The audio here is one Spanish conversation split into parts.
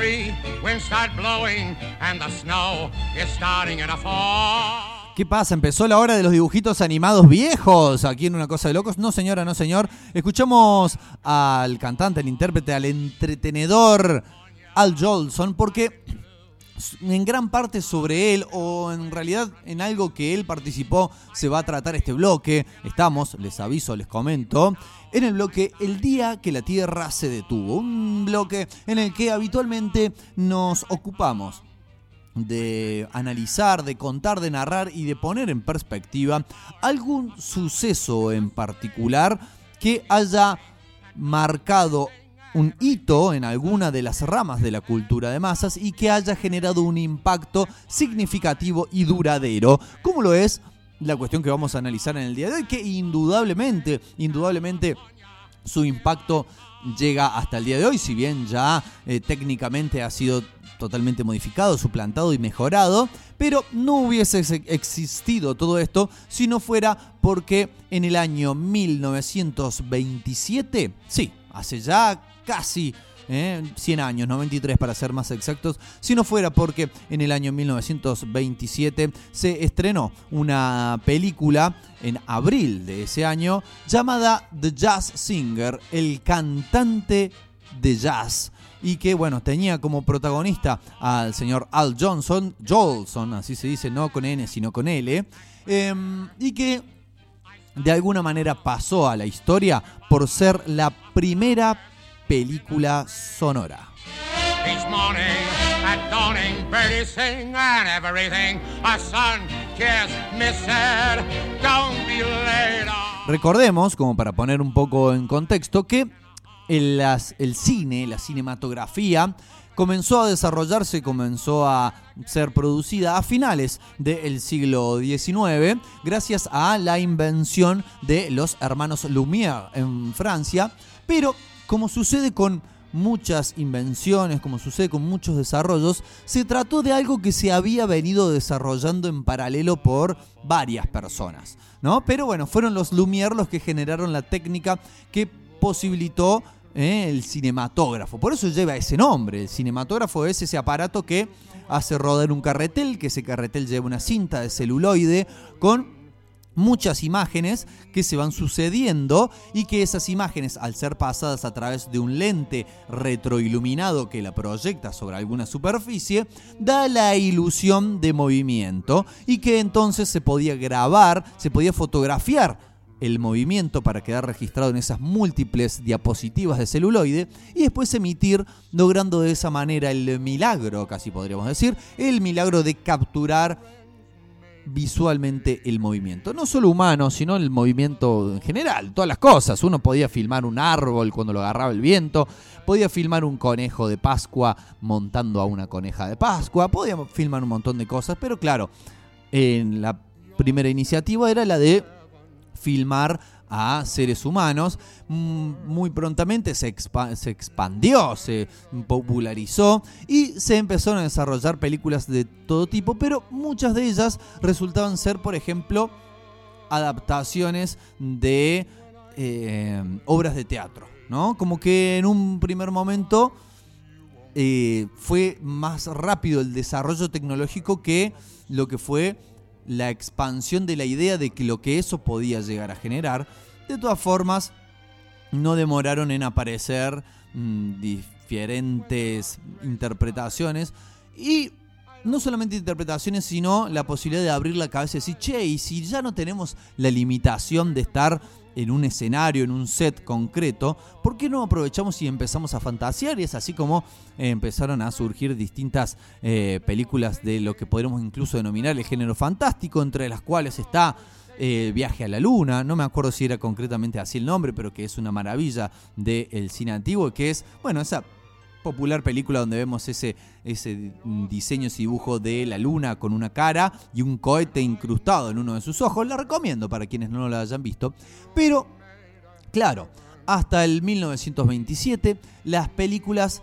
tree, wind start blowing, and the snow is starting in a fall. ¿Qué pasa? ¿Empezó la hora de los dibujitos animados viejos aquí en Una Cosa de Locos? No, señora, no, señor. Escuchamos al cantante, al intérprete, al entretenedor Al Jolson, porque en gran parte sobre él o en realidad en algo que él participó se va a tratar este bloque. Estamos, les aviso, les comento, en el bloque El día que la Tierra se detuvo. Un bloque en el que habitualmente nos ocupamos de analizar, de contar, de narrar y de poner en perspectiva algún suceso en particular que haya marcado un hito en alguna de las ramas de la cultura de masas y que haya generado un impacto significativo y duradero, como lo es la cuestión que vamos a analizar en el día de hoy, que indudablemente, indudablemente su impacto llega hasta el día de hoy, si bien ya eh, técnicamente ha sido totalmente modificado, suplantado y mejorado, pero no hubiese existido todo esto si no fuera porque en el año 1927, sí, hace ya casi 100 ¿eh? años, 93 para ser más exactos, si no fuera porque en el año 1927 se estrenó una película en abril de ese año llamada The Jazz Singer, el cantante de jazz y que bueno, tenía como protagonista al señor Al Johnson, Jolson, así se dice, no con N sino con L, em, y que de alguna manera pasó a la historia por ser la primera película sonora. Recordemos, como para poner un poco en contexto, que el, el cine, la cinematografía, comenzó a desarrollarse, comenzó a ser producida a finales del siglo XIX, gracias a la invención de los hermanos Lumière en Francia, pero como sucede con muchas invenciones, como sucede con muchos desarrollos, se trató de algo que se había venido desarrollando en paralelo por varias personas, ¿no? Pero bueno, fueron los Lumière los que generaron la técnica que posibilitó eh, el cinematógrafo. Por eso lleva ese nombre. El cinematógrafo es ese aparato que hace rodar un carretel, que ese carretel lleva una cinta de celuloide con muchas imágenes que se van sucediendo y que esas imágenes al ser pasadas a través de un lente retroiluminado que la proyecta sobre alguna superficie da la ilusión de movimiento y que entonces se podía grabar, se podía fotografiar el movimiento para quedar registrado en esas múltiples diapositivas de celuloide y después emitir, logrando de esa manera el milagro, casi podríamos decir, el milagro de capturar visualmente el movimiento. No solo humano, sino el movimiento en general, todas las cosas. Uno podía filmar un árbol cuando lo agarraba el viento, podía filmar un conejo de Pascua montando a una coneja de Pascua, podía filmar un montón de cosas, pero claro, en la primera iniciativa era la de filmar a seres humanos. Mm, muy prontamente se, se, expandió, se popularizó y se empezaron a desarrollar películas de todo tipo, pero muchas de ellas resultaban ser, por ejemplo, adaptaciones de eh, obras de teatro, ¿no? Como que en un primer momento eh, fue más rápido el desarrollo tecnológico que lo que fue la expansión de la idea de que lo que eso podía llegar a generar. De todas formas, no demoraron en aparecer mm, diferentes interpretaciones y no solamente interpretaciones, sino la posibilidad de abrir la cabeza y decir, che, y si ya no tenemos la limitación de estar en un escenario, en un set concreto, ¿por qué no aprovechamos y empezamos a fantasear? Y es así como eh, empezaron a surgir distintas eh, películas de lo que podríamos incluso denominar el género fantástico, entre las cuales está eh, Viaje a la Luna, no me acuerdo si era concretamente así el nombre, pero que es una maravilla del cine antiguo, que es, bueno, esa popular película donde vemos ese, ese diseño, ese dibujo de la luna con una cara y un cohete incrustado en uno de sus ojos. La recomiendo para quienes no la hayan visto. Pero, claro, hasta el 1927 las películas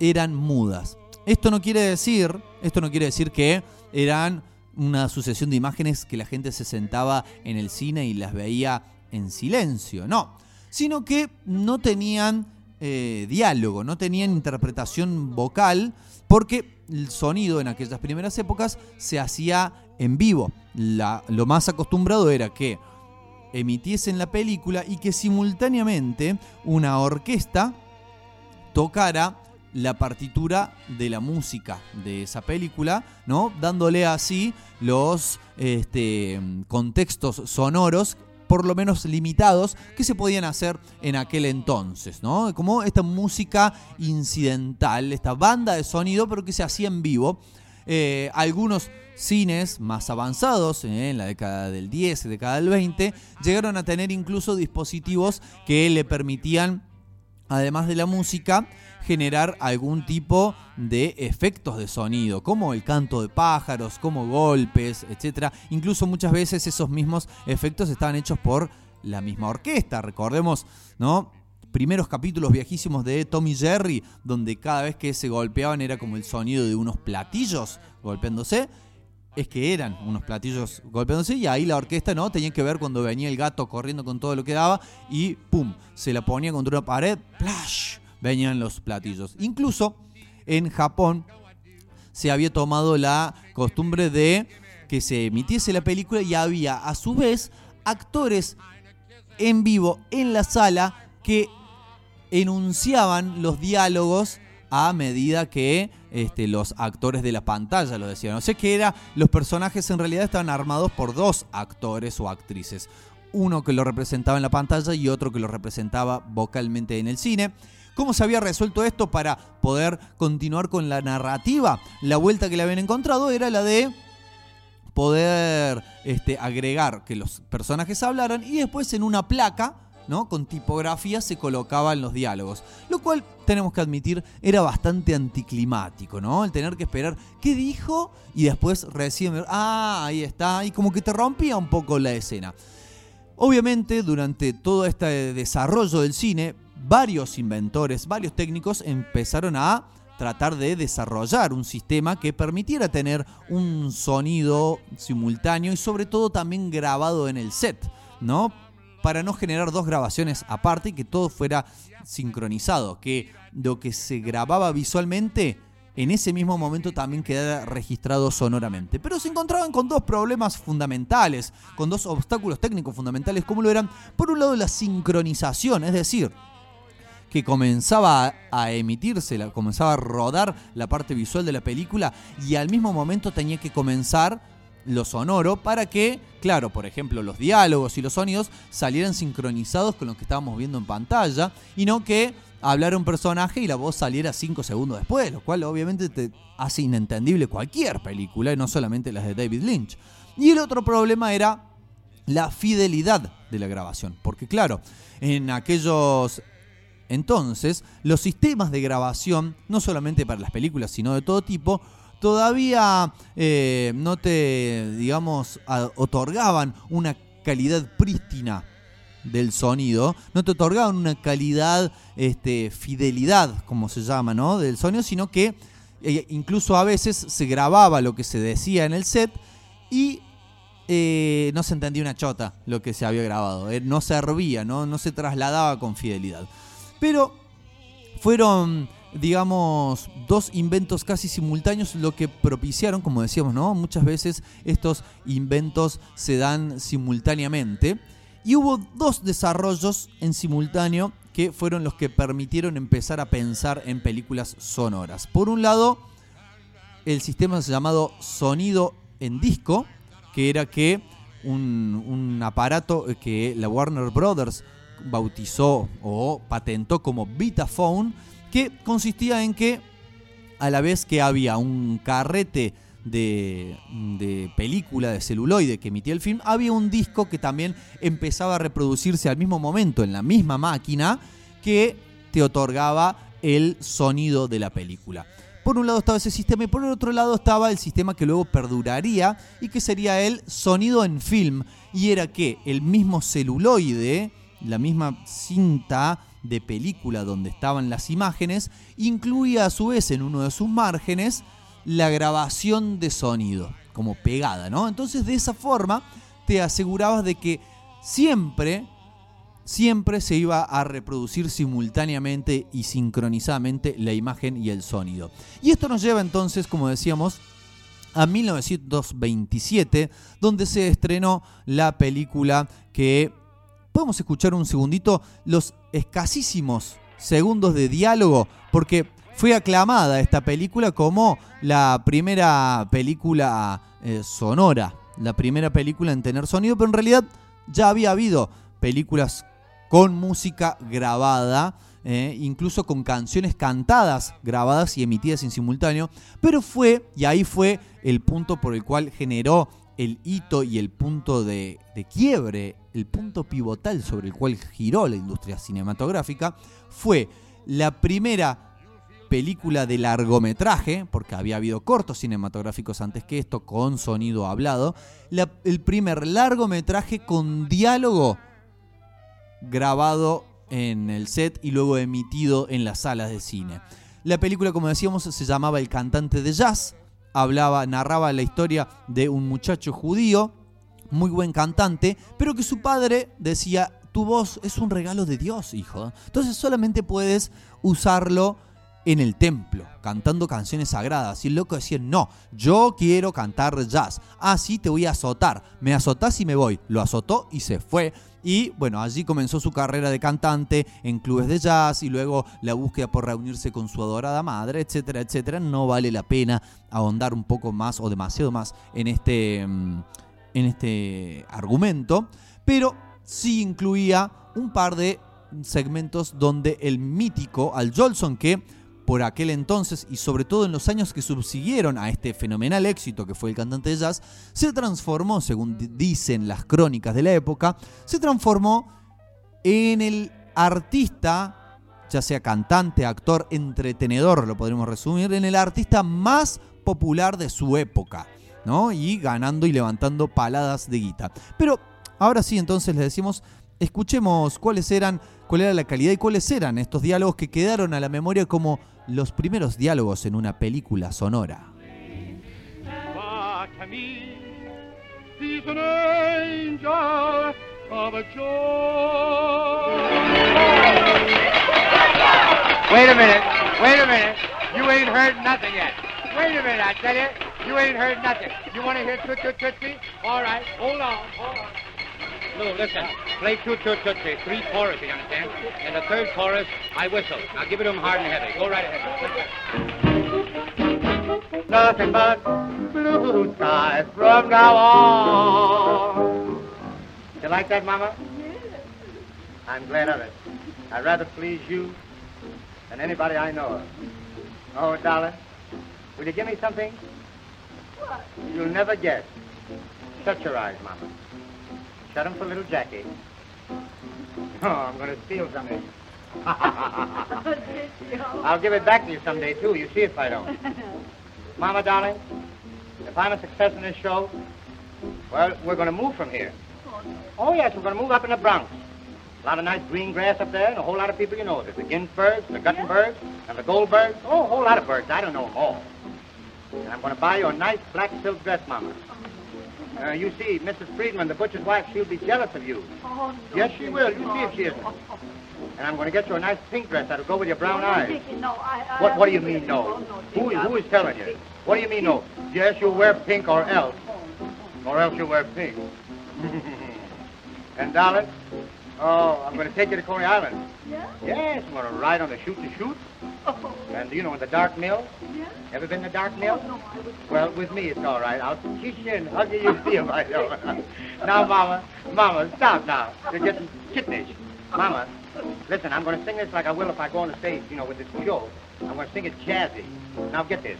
eran mudas. Esto no quiere decir, esto no quiere decir que eran una sucesión de imágenes que la gente se sentaba en el cine y las veía en silencio, no, sino que no tenían eh, diálogo, no tenían interpretación vocal, porque el sonido en aquellas primeras épocas se hacía en vivo. lo más acostumbrado era que emitiesen la película y que simultáneamente una orquesta tocara la partitura de la música de esa película, ¿no? Dándole así los este, contextos sonoros por lo menos limitados que se podían hacer en aquel entonces, ¿no? Como esta música incidental, esta banda de sonido, pero que se hacía en vivo. Eh, algunos cines más avanzados, eh, en la década del 10, década del 20, llegaron a tener incluso dispositivos que le permitían, además de la música, generar algún tipo de efectos de sonido, como el canto de pájaros, como golpes, etc. Incluso muchas veces esos mismos efectos estaban hechos por la misma orquesta. Recordemos, ¿no? Primeros capítulos viejísimos de Tommy Jerry, donde cada vez que se golpeaban era como el sonido de unos platillos golpeándose es que eran unos platillos golpeándose y ahí la orquesta no tenía que ver cuando venía el gato corriendo con todo lo que daba y pum, se la ponía contra una pared, ¡plash! venían los platillos. Incluso en Japón se había tomado la costumbre de que se emitiese la película y había a su vez actores en vivo en la sala que enunciaban los diálogos a medida que este, los actores de la pantalla lo decían. O sea que era, los personajes en realidad estaban armados por dos actores o actrices. Uno que lo representaba en la pantalla y otro que lo representaba vocalmente en el cine. ¿Cómo se había resuelto esto para poder continuar con la narrativa? La vuelta que le habían encontrado era la de poder este, agregar que los personajes hablaran y después en una placa, ¿no? Con tipografía se colocaban los diálogos. Lo cual, tenemos que admitir, era bastante anticlimático, ¿no? El tener que esperar qué dijo y después recién ah, ahí está, y como que te rompía un poco la escena. Obviamente, durante todo este desarrollo del cine, varios inventores, varios técnicos empezaron a tratar de desarrollar un sistema que permitiera tener un sonido simultáneo y sobre todo también grabado en el set, ¿no? Para no generar dos grabaciones aparte y que todo fuera sincronizado, que lo que se grababa visualmente en ese mismo momento también quedara registrado sonoramente. Pero se encontraban con dos problemas fundamentales, con dos obstáculos técnicos fundamentales, como lo eran, por un lado, la sincronización, es decir, que comenzaba a emitirse, comenzaba a rodar la parte visual de la película y al mismo momento tenía que comenzar lo sonoro para que, claro, por ejemplo, los diálogos y los sonidos salieran sincronizados con lo que estábamos viendo en pantalla y no que hablara un personaje y la voz saliera cinco segundos después, lo cual obviamente te hace inentendible cualquier película y no solamente las de David Lynch. Y el otro problema era la fidelidad de la grabación, porque claro, en aquellos entonces, los sistemas de grabación, no solamente para las películas, sino de todo tipo, todavía eh, no te, digamos, otorgaban una calidad prístina del sonido, no te otorgaban una calidad, este, fidelidad, como se llama, ¿no? Del sonido, sino que eh, incluso a veces se grababa lo que se decía en el set y eh, no se entendía una chota lo que se había grabado, no servía, ¿no? no se trasladaba con fidelidad. Pero fueron, digamos, dos inventos casi simultáneos lo que propiciaron, como decíamos, ¿no? Muchas veces estos inventos se dan simultáneamente. Y hubo dos desarrollos en simultáneo que fueron los que permitieron empezar a pensar en películas sonoras. Por un lado, el sistema llamado sonido en disco, que era que un, un aparato que la Warner Brothers bautizó o patentó como Vitaphone, que consistía en que a la vez que había un carrete de, de, película de celuloide que emitía el film, había un disco que también empezaba a reproducirse al mismo momento en la misma máquina que te otorgaba el sonido de la película. Por un lado estaba ese sistema y por el otro lado estaba el sistema que luego perduraría y que sería el sonido en film. Y era que el mismo celuloide la misma cinta de película donde estaban las imágenes, incluía a su vez en uno de sus márgenes la grabación de sonido, como pegada, ¿no? Entonces de esa forma te asegurabas de que siempre siempre se iba a reproducir simultáneamente y sincronizadamente la imagen y el sonido. Y esto nos lleva entonces, como decíamos, a 1927, donde se estrenó la película que podemos escuchar un segundito los escasísimos segundos de diálogo, porque fue aclamada esta película como la primera película eh, sonora, la primera película en tener sonido, pero en realidad ya había habido películas con música grabada, eh, incluso con canciones cantadas, grabadas y emitidas en simultáneo, pero fue, y ahí fue el punto por el cual generó el hito y el punto de, quiebre, el punto pivotal sobre el cual giró la industria cinematográfica, fue la primera película de largometraje, porque había habido cortos cinematográficos antes que esto, con sonido hablado, el primer largometraje con diálogo grabado en el set y luego emitido en las salas de cine. La película, como decíamos, se llamaba El cantante de jazz, hablaba, narraba la historia de un muchacho judío, muy buen cantante, pero que su padre decía, tu voz es un regalo de Dios, hijo. Entonces solamente puedes usarlo en el templo, cantando canciones sagradas. Y el loco decía, no, yo quiero cantar jazz. Ah, sí, te voy a azotar. Me azotás y me voy. Lo azotó y se fue. Y bueno, allí comenzó su carrera de cantante en clubes de jazz y luego la búsqueda por reunirse con su adorada madre, etcétera, etcétera. No vale la pena ahondar un poco más o demasiado más en este, mm, en este argumento, pero sí incluía un par de segmentos donde el mítico Al Jolson, que por aquel entonces y sobre todo en los años que subsiguieron a este fenomenal éxito que fue el cantante de jazz, se transformó, según dicen las crónicas de la época, se transformó en el artista, ya sea cantante, actor, entretenedor, lo podríamos resumir, en el artista más popular de su época, ¿no? Y ganando y levantando paladas de guita. Pero ahora sí, entonces les decimos, escuchemos cuáles eran, cuál era la calidad y cuáles eran estos diálogos que quedaron a la memoria como los primeros diálogos en una película sonora. Wait a minute, wait a minute. You ain't heard nothing yet. Wait a minute, I tell you. You ain't heard nothing. You want to hear Toot Toot Tootsie? All right, hold on, hold on. No, listen. Play Toot Toot Tootsie. Three choruses, you understand? And the third chorus, I whistle. Now give it to him hard and heavy. Go right ahead. Nothing but blue skies from now on. You like that, Mama? Yes. I'm glad of it. I'd rather please you than anybody I know of. Oh, darling, will you give me something? What? You'll never guess. Shut your eyes, Mama. Shut them for little Jackie. Oh, I'm going to steal something. I'll give it back to you someday, too. You see if I don't. Mama, darling, if I'm a success in this show, well, we're going to move from here. Oh, yes, we're going to move up in the Bronx. A lot of nice green grass up there, and a whole lot of people you know. There's the Ginsbergs, the Guttenbergs, and the Goldbergs. Oh, a whole lot of birds. I don't know them all. And I'm going to buy you a nice black silk dress, Mama. Uh, you see, Mrs. Friedman, the butcher's wife, she'll be jealous of you. Oh, no, yes, she will. You see if she isn't. And I'm going to get you a nice pink dress that'll go with your brown eyes. Dickie, no, I, I What, what do you mean, no? Who, who is telling you? What do you mean, no? Yes, you'll wear pink or else. Or else you'll wear pink. and, darling, oh, I'm going to take you to Coney Island. Yeah? Yes, I'm going to ride on the shoot-to-shoot. Oh, And, you know, in the dark mill. yeah? Ever been in the dark mill? Oh, no, I would... Well, with me, it's all right. I'll kiss you and hug you. You if I now, Mama, Mama, stop now. You're getting kittenish. Mama, listen, I'm going to sing this like I will if I go on the stage, you know, with this show. I'm going to sing it jazzy. Now, get this.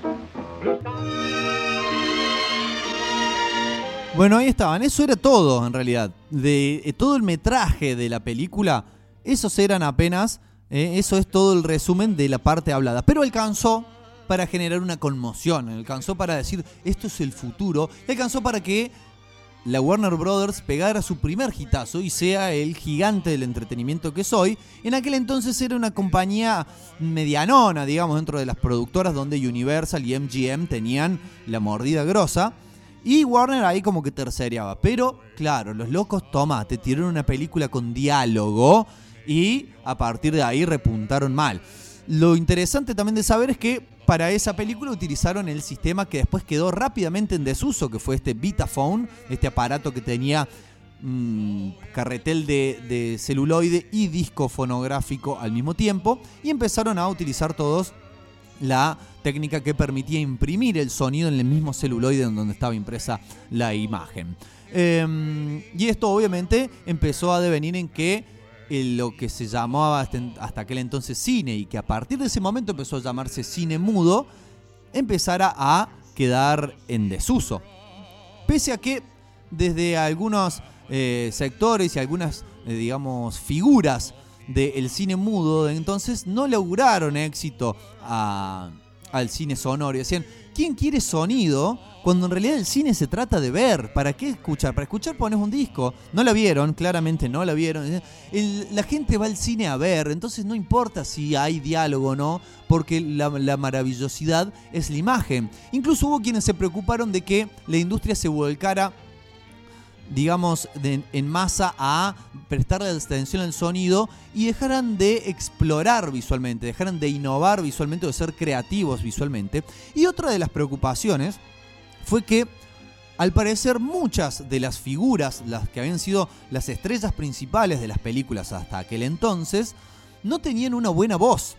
Bueno, ahí estaban. Eso era todo, en realidad. De eh, todo el metraje de la película, esos eran apenas. eh, eso es todo el resumen de la parte hablada. Pero alcanzó para generar una conmoción. Alcanzó para decir, esto es el futuro. Alcanzó para que la Warner Brothers pegara su primer hitazo y sea el gigante del entretenimiento que soy. En aquel entonces era una compañía medianona, digamos, dentro de las productoras donde Universal y MGM tenían la mordida grosa. Y Warner ahí como que tercereaba. Pero, claro, los locos, toma, te tiraron una película con diálogo y a partir de ahí repuntaron mal. Lo interesante también de saber es que para esa película utilizaron el sistema que después quedó rápidamente en desuso, que fue este Vitaphone, este aparato que tenía mm, carretel de, de celuloide y disco fonográfico al mismo tiempo, y empezaron a utilizar todos la técnica que permitía imprimir el sonido en el mismo celuloide en donde estaba impresa la imagen. Em, y esto obviamente empezó a devenir en que eh, lo que se llamaba hasta, aquel entonces cine y que a partir de ese momento empezó a llamarse cine mudo, empezara a quedar en desuso. Pese a que desde algunos eh, sectores y algunas, eh, digamos, figuras del cine mudo de entonces no lograron éxito a- al cine sonoro. Y decían, ¿quién quiere sonido? Cuando en realidad el cine se trata de ver. ¿Para qué escuchar? Para escuchar pones un disco. No la vieron, claramente no la vieron. La gente va al cine a ver, entonces no importa si hay diálogo o no, porque la, la maravillosidad es la imagen. Incluso hubo quienes se preocuparon de que la industria se volcara digamos, de- en masa a prestarle atención al sonido y dejaran de explorar visualmente, dejaran de innovar visualmente o de ser creativos visualmente. Y otra de las preocupaciones fue que al parecer muchas de las figuras, las que habían sido las estrellas principales de las películas hasta aquel entonces, no tenían una buena voz.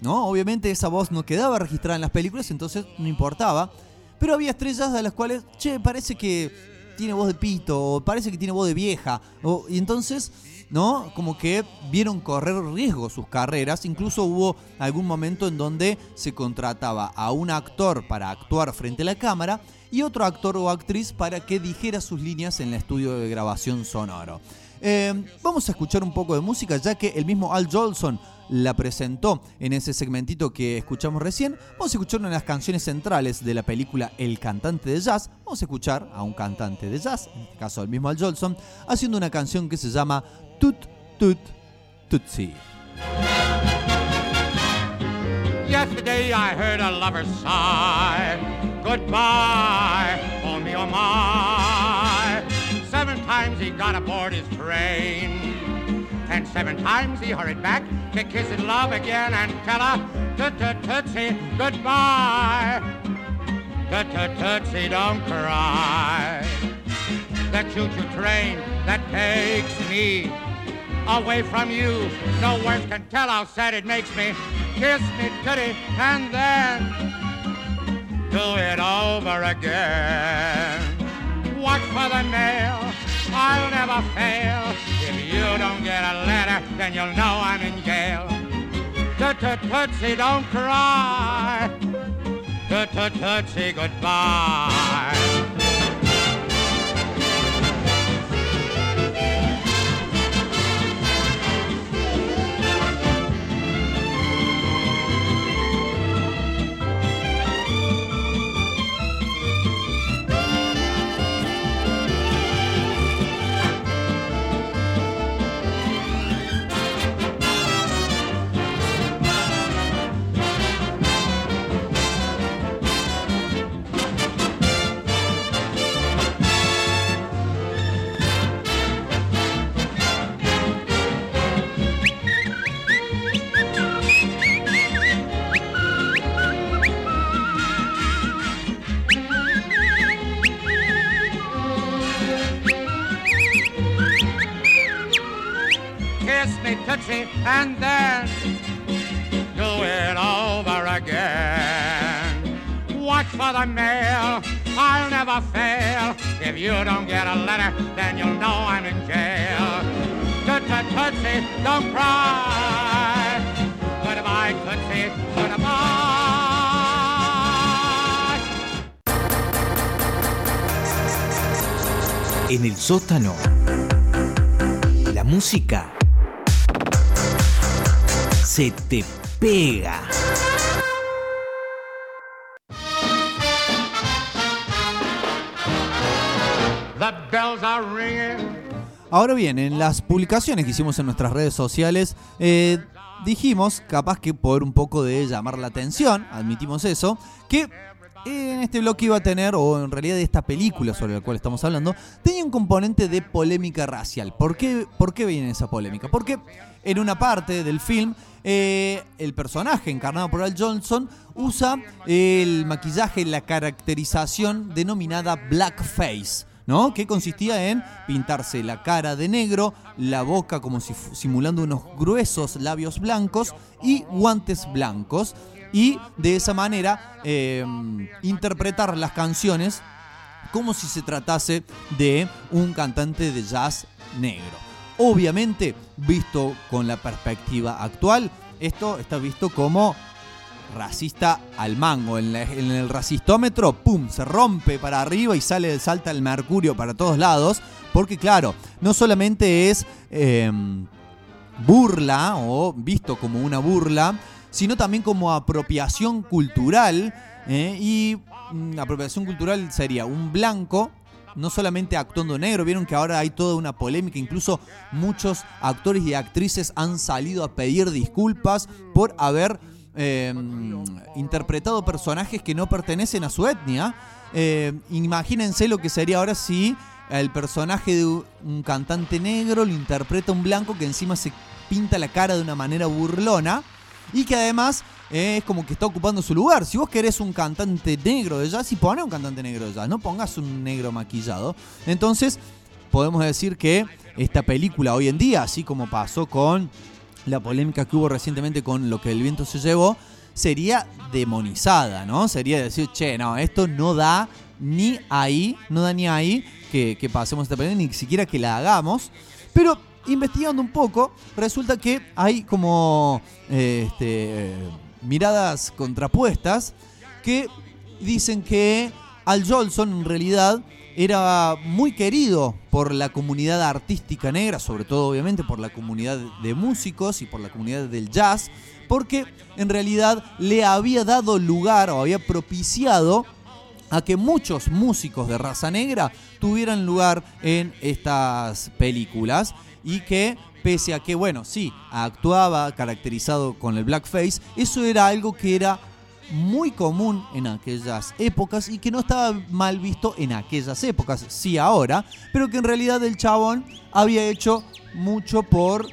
¿no? Obviamente esa voz no quedaba registrada en las películas, entonces no importaba. Pero había estrellas a las cuales, che, parece que tiene voz de pito, o parece que tiene voz de vieja. y entonces, ¿no? Como que vieron correr riesgo sus carreras. Incluso hubo algún momento en donde se contrataba a un actor para actuar frente a la cámara y otro actor o actriz para que dijera sus líneas en el estudio de grabación sonoro. Eh, vamos a escuchar un poco de música, ya que el mismo Al Jolson la presentó en ese segmentito que escuchamos recién. Vamos a escuchar una de las canciones centrales de la película El cantante de jazz. Vamos a escuchar a un cantante de jazz, en este caso el mismo Al Jolson, haciendo una canción que se llama Tut Tut Tutsi. Lover sigh. Goodbye, oh me, my. Seven times he got aboard his train. And seven times he hurried back to kiss his love again and tell her, tut tut tootsie, goodbye. Tut tut tootsie, don't cry. The choo-choo train that takes me away from you. No words can tell how sad it makes me. Kiss me, titty, and then do it over again. Watch for the mail, I'll never fail. If you don't get a letter, then you'll know I'm in jail. Tut tut tootsie, don't cry. Tut tut tootsie, goodbye. If you don't get a letter, then you'll know I'm in jail. Toot toot tootsie, don't cry. Goodbye, tootsie, goodbye. En el sótano. La música se te pega. Ahora bien, en las publicaciones que hicimos en nuestras redes sociales, eh, dijimos, capaz que por un poco de llamar la atención, admitimos eso, que en este bloque iba a tener, o en realidad de esta película sobre la cual estamos hablando, tenía un componente de polémica racial. ¿Por qué, por qué viene esa polémica? Porque en una parte del film, eh, el personaje encarnado por Al Johnson usa el maquillaje, la caracterización denominada blackface. ¿No? Que consistía en pintarse la cara de negro, la boca como si simulando unos gruesos labios blancos y guantes blancos. Y de esa manera eh, interpretar las canciones como si se tratase de un cantante de jazz negro. Obviamente, visto con la perspectiva actual, esto está visto como racista al mango. En, el racistómetro, ¡pum! Se rompe para arriba y sale, salta el mercurio para todos lados. Porque claro, no solamente es eh, burla o visto como una burla, sino también como apropiación cultural. ¿eh? Y mm, apropiación cultural sería un blanco no solamente actuando negro, vieron que ahora hay toda una polémica, incluso muchos actores y actrices han salido a pedir disculpas por haber eh, interpretado personajes que no pertenecen a su etnia. Eh, imagínense lo que sería ahora si el personaje de un cantante negro lo interpreta un blanco que encima se pinta la cara de una manera burlona y que además eh, es como que está ocupando su lugar. Si vos querés un cantante negro de jazz, y pone un cantante negro de jazz, no pongas un negro maquillado. Entonces, podemos decir que esta película hoy en día, así como pasó con la polémica que hubo recientemente con lo que el viento se llevó, sería demonizada, ¿no? Sería decir, che, no, esto no da ni ahí, no da ni ahí que, pasemos esta película, ni siquiera que la hagamos. Pero investigando un poco, resulta que hay como eh, este, miradas contrapuestas que dicen que Al Jolson en realidad era muy querido por la comunidad artística negra, sobre todo obviamente por la comunidad de músicos y por la comunidad del jazz, porque en realidad le había dado lugar o había propiciado a que muchos músicos de raza negra tuvieran lugar en estas películas y que pese a que, bueno, sí, actuaba caracterizado con el blackface, eso era algo que era muy común en aquellas épocas y que no estaba mal visto en aquellas épocas, sí ahora, pero que en realidad el chabón había hecho mucho por,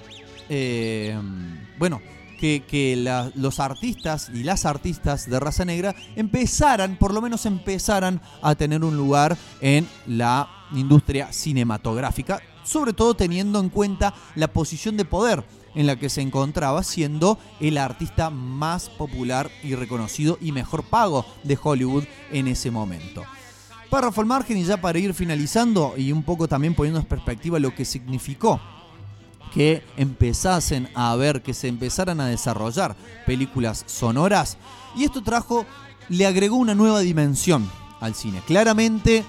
eh, bueno, que, que los artistas y las artistas de raza negra empezaran, por lo menos empezaran a tener un lugar en la industria cinematográfica, sobre todo teniendo en cuenta la posición de poder en la que se encontraba siendo el artista más popular y reconocido y mejor pago de Hollywood en ese momento. Párrafo al margen y ya para ir finalizando y un poco también poniendo en perspectiva lo que significó que empezasen a ver, que se empezaran a desarrollar películas sonoras. Y esto trajo, le agregó una nueva dimensión al cine. Claramente,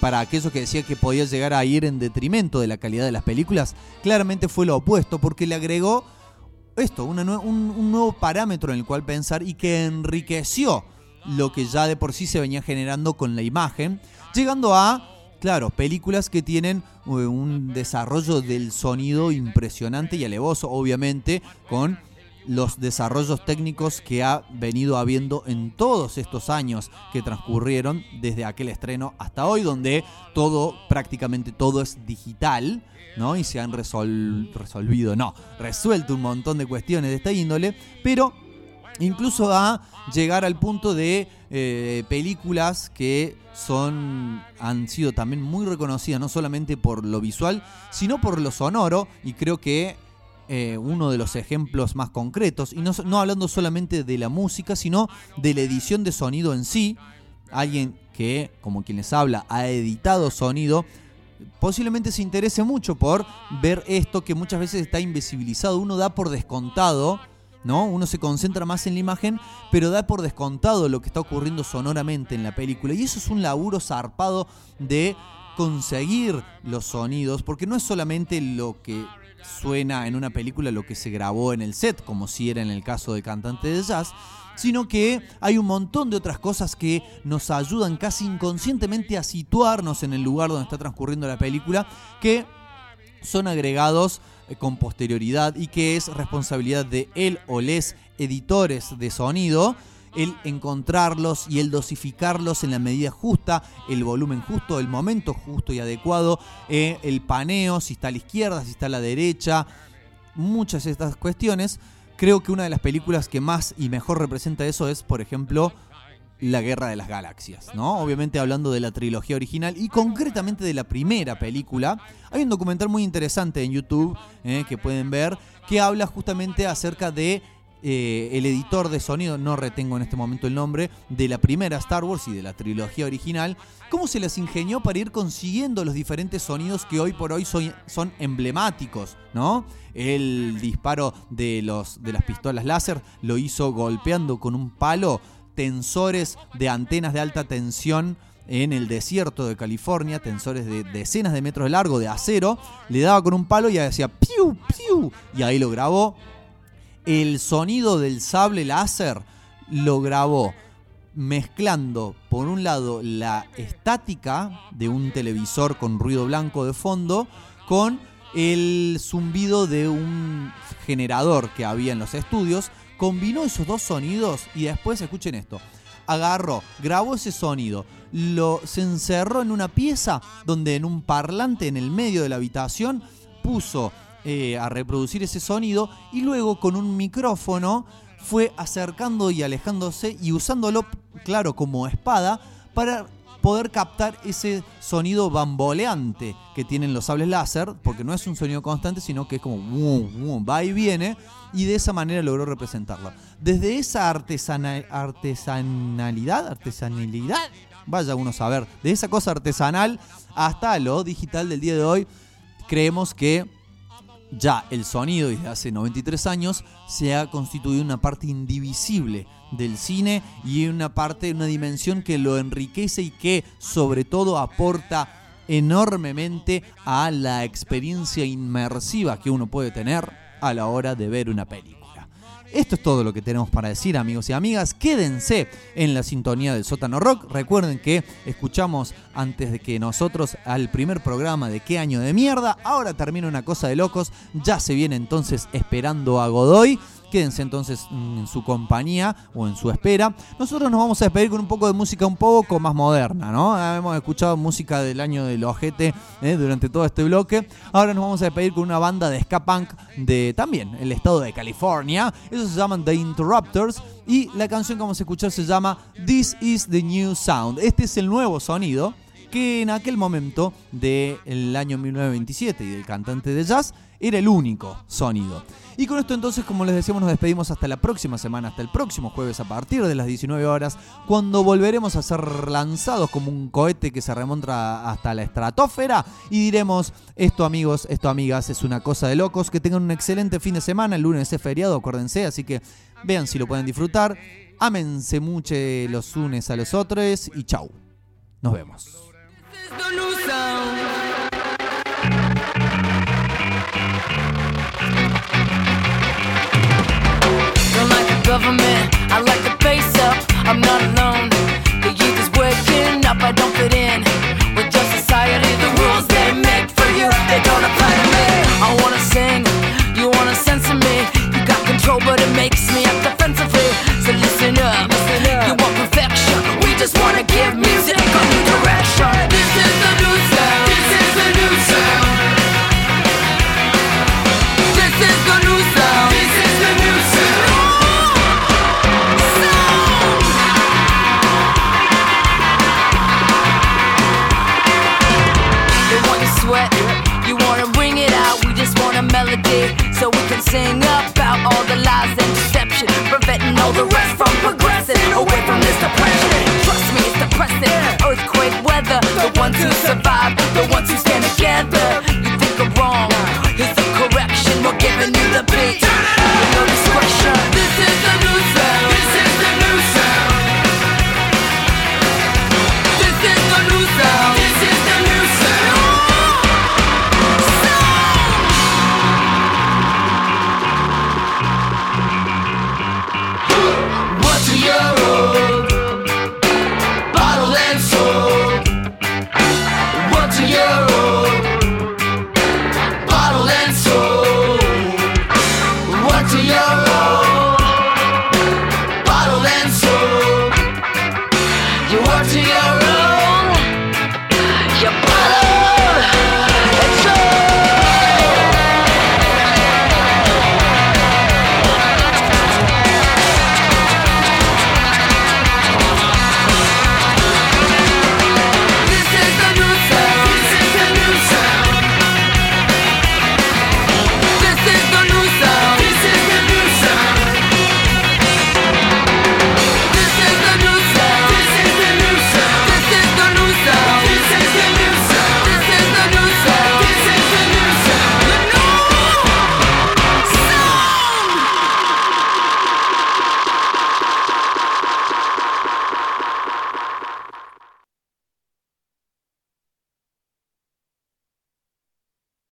para aquellos que decían que podía llegar a ir en detrimento de la calidad de las películas, claramente fue lo opuesto, porque le agregó esto, un, un nuevo parámetro en el cual pensar y que enriqueció lo que ya de por sí se venía generando con la imagen, llegando a, claro, películas que tienen eh, un desarrollo del sonido impresionante y alevoso, obviamente, con los desarrollos técnicos que ha venido habiendo en todos estos años que transcurrieron desde aquel estreno hasta hoy, donde todo, prácticamente todo es digital, ¿no? Y se han resol- resolvido, no, resuelto un montón de cuestiones de esta índole, pero incluso a llegar al punto de eh, películas que son han sido también muy reconocidas no solamente por lo visual sino por lo sonoro y creo que eh, uno de los ejemplos más concretos y no, no hablando solamente de la música sino de la edición de sonido en sí alguien que como quien les habla ha editado sonido posiblemente se interese mucho por ver esto que muchas veces está invisibilizado uno da por descontado ¿no? Uno se concentra más en la imagen, pero da por descontado lo que está ocurriendo sonoramente en la película. Y eso es un laburo zarpado de conseguir los sonidos, porque no es solamente lo que suena en una película, lo que se grabó en el set, como si era en el caso de Cantante de Jazz, sino que hay un montón de otras cosas que nos ayudan casi inconscientemente a situarnos en el lugar donde está transcurriendo la película, que son agregados eh, con posterioridad y que es responsabilidad de él o les editores de sonido el encontrarlos y el dosificarlos en la medida justa, el volumen justo, el momento justo y adecuado, eh, el paneo, si está a la izquierda, si está a la derecha, muchas de estas cuestiones. Creo que una de las películas que más y mejor representa eso es, por ejemplo, La Guerra de las Galaxias, ¿no? Obviamente hablando de la trilogía original y concretamente de la primera película. Hay un documental muy interesante en YouTube eh, que pueden ver que habla justamente acerca de eh, el editor de sonido, no retengo en este momento el nombre, de la primera Star Wars y de la trilogía original, cómo se les ingenió para ir consiguiendo los diferentes sonidos que hoy por hoy son, son emblemáticos, ¿no? El disparo de, los, de las pistolas láser lo hizo golpeando con un palo tensores de antenas de alta tensión en el desierto de California, tensores de decenas de metros de largo de acero, le daba con un palo y hacía piu, piu, y ahí lo grabó el sonido del sable láser lo grabó mezclando por un lado la estática de un televisor con ruido blanco de fondo con el zumbido de un generador que había en los estudios, combinó esos dos sonidos y después escuchen esto. Agarró, grabó ese sonido, lo se encerró en una pieza donde en un parlante en el medio de la habitación puso eh, a reproducir ese sonido y luego con un micrófono fue acercando y alejándose y usándolo, claro, como espada para poder captar ese sonido bamboleante que tienen los sables láser, porque no es un sonido constante, sino que es como va y viene, y de esa manera logró representarlo. Desde esa artesanalidad, artesanalidad, vaya uno a saber, de esa cosa artesanal hasta lo digital del día de hoy, creemos que ya el sonido desde hace 93 años se ha constituido una parte indivisible del cine y una parte, una dimensión que lo enriquece y que sobre todo aporta enormemente a la experiencia inmersiva que uno puede tener a la hora de ver una película. Esto es todo lo que tenemos para decir, amigos y amigas. Quédense en la sintonía del sótano rock. Recuerden que escuchamos antes de que nosotros al primer programa de qué año de mierda. Ahora termina una cosa de locos. Ya se viene entonces esperando a Godoy. Quédense entonces en su compañía o en su espera. Nosotros nos vamos a despedir con un poco de música un poco más moderna, ¿no? Hemos escuchado música del año del ojete ¿eh? durante todo este bloque. Ahora nos vamos a despedir con una banda de ska punk de también el estado de California. Eso se llaman The Interrupters. Y la canción que vamos a escuchar se llama This is the New Sound. Este es el nuevo sonido que en aquel momento del año 1927 y del cantante de jazz era el único sonido. Y con esto entonces, como les decíamos, nos despedimos hasta la próxima semana, hasta el próximo jueves a partir de las 19 horas, cuando volveremos a ser lanzados como un cohete que se remonta hasta la estratosfera y diremos, esto amigos, esto amigas, es una cosa de locos, que tengan un excelente fin de semana, el lunes es feriado, acuérdense, así que vean si lo pueden disfrutar, ámense mucho los unes a los otros y chau, nos vemos. Government. I like the face up, I'm not alone. The youth is waking up, I don't fit in with your society. The rules they make for you, they don't apply to me. I wanna sing, you wanna censor me. You got control, but it makes me act defensively. So listen up, listen up. you want perfection. We just wanna give music a new direction.